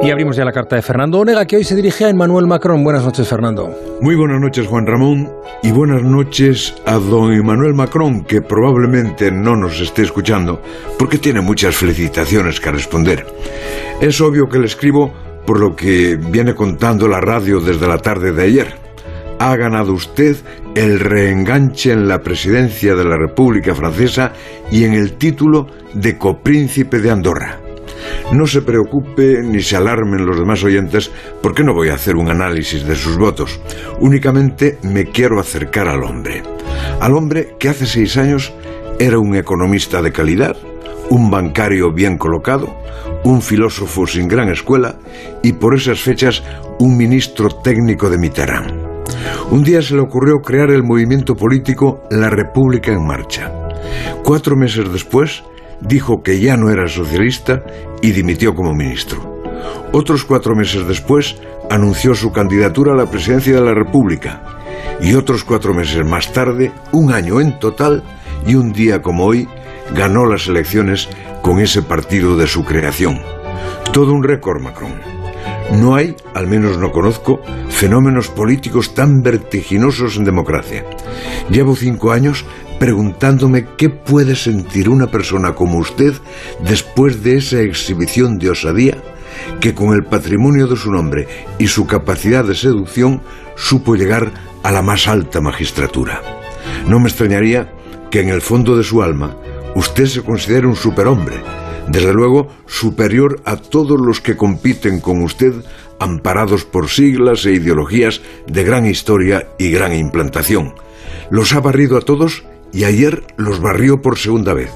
Y abrimos ya la carta de Fernando Onega, que hoy se dirige a Emmanuel Macron. Buenas noches, Fernando. Muy buenas noches, Juan Ramón, y buenas noches a don Emmanuel Macron, que probablemente no nos esté escuchando, porque tiene muchas felicitaciones que responder. Es obvio que le escribo por lo que viene contando la radio desde la tarde de ayer. Ha ganado usted el reenganche en la presidencia de la República Francesa y en el título de copríncipe de Andorra. No se preocupe ni se alarmen los demás oyentes porque no voy a hacer un análisis de sus votos. Únicamente me quiero acercar al hombre. Al hombre que hace seis años era un economista de calidad, un bancario bien colocado, un filósofo sin gran escuela y por esas fechas un ministro técnico de Mitterrand. Un día se le ocurrió crear el movimiento político La República en Marcha. Cuatro meses después, dijo que ya no era socialista y dimitió como ministro. Otros cuatro meses después anunció su candidatura a la presidencia de la República y otros cuatro meses más tarde, un año en total y un día como hoy, ganó las elecciones con ese partido de su creación. Todo un récord, Macron. No hay, al menos no conozco, fenómenos políticos tan vertiginosos en democracia. Llevo cinco años preguntándome qué puede sentir una persona como usted después de esa exhibición de osadía que con el patrimonio de su nombre y su capacidad de seducción supo llegar a la más alta magistratura. No me extrañaría que en el fondo de su alma usted se considere un superhombre, desde luego superior a todos los que compiten con usted amparados por siglas e ideologías de gran historia y gran implantación. Los ha barrido a todos y ayer los barrió por segunda vez.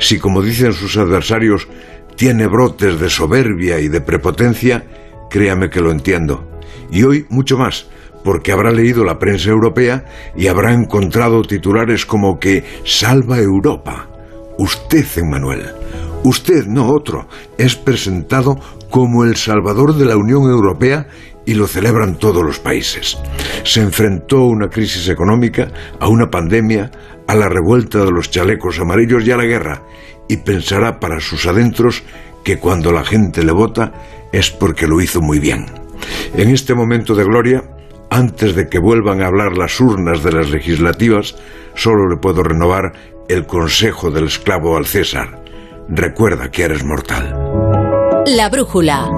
Si, como dicen sus adversarios, tiene brotes de soberbia y de prepotencia, créame que lo entiendo. Y hoy mucho más, porque habrá leído la prensa europea y habrá encontrado titulares como que salva Europa. Usted, Emmanuel, usted, no otro, es presentado como el salvador de la Unión Europea y lo celebran todos los países. Se enfrentó una crisis económica, a una pandemia, a la revuelta de los chalecos amarillos y a la guerra, y pensará para sus adentros que cuando la gente le vota es porque lo hizo muy bien. En este momento de gloria, antes de que vuelvan a hablar las urnas de las legislativas, solo le puedo renovar el consejo del esclavo al César. Recuerda que eres mortal. La brújula.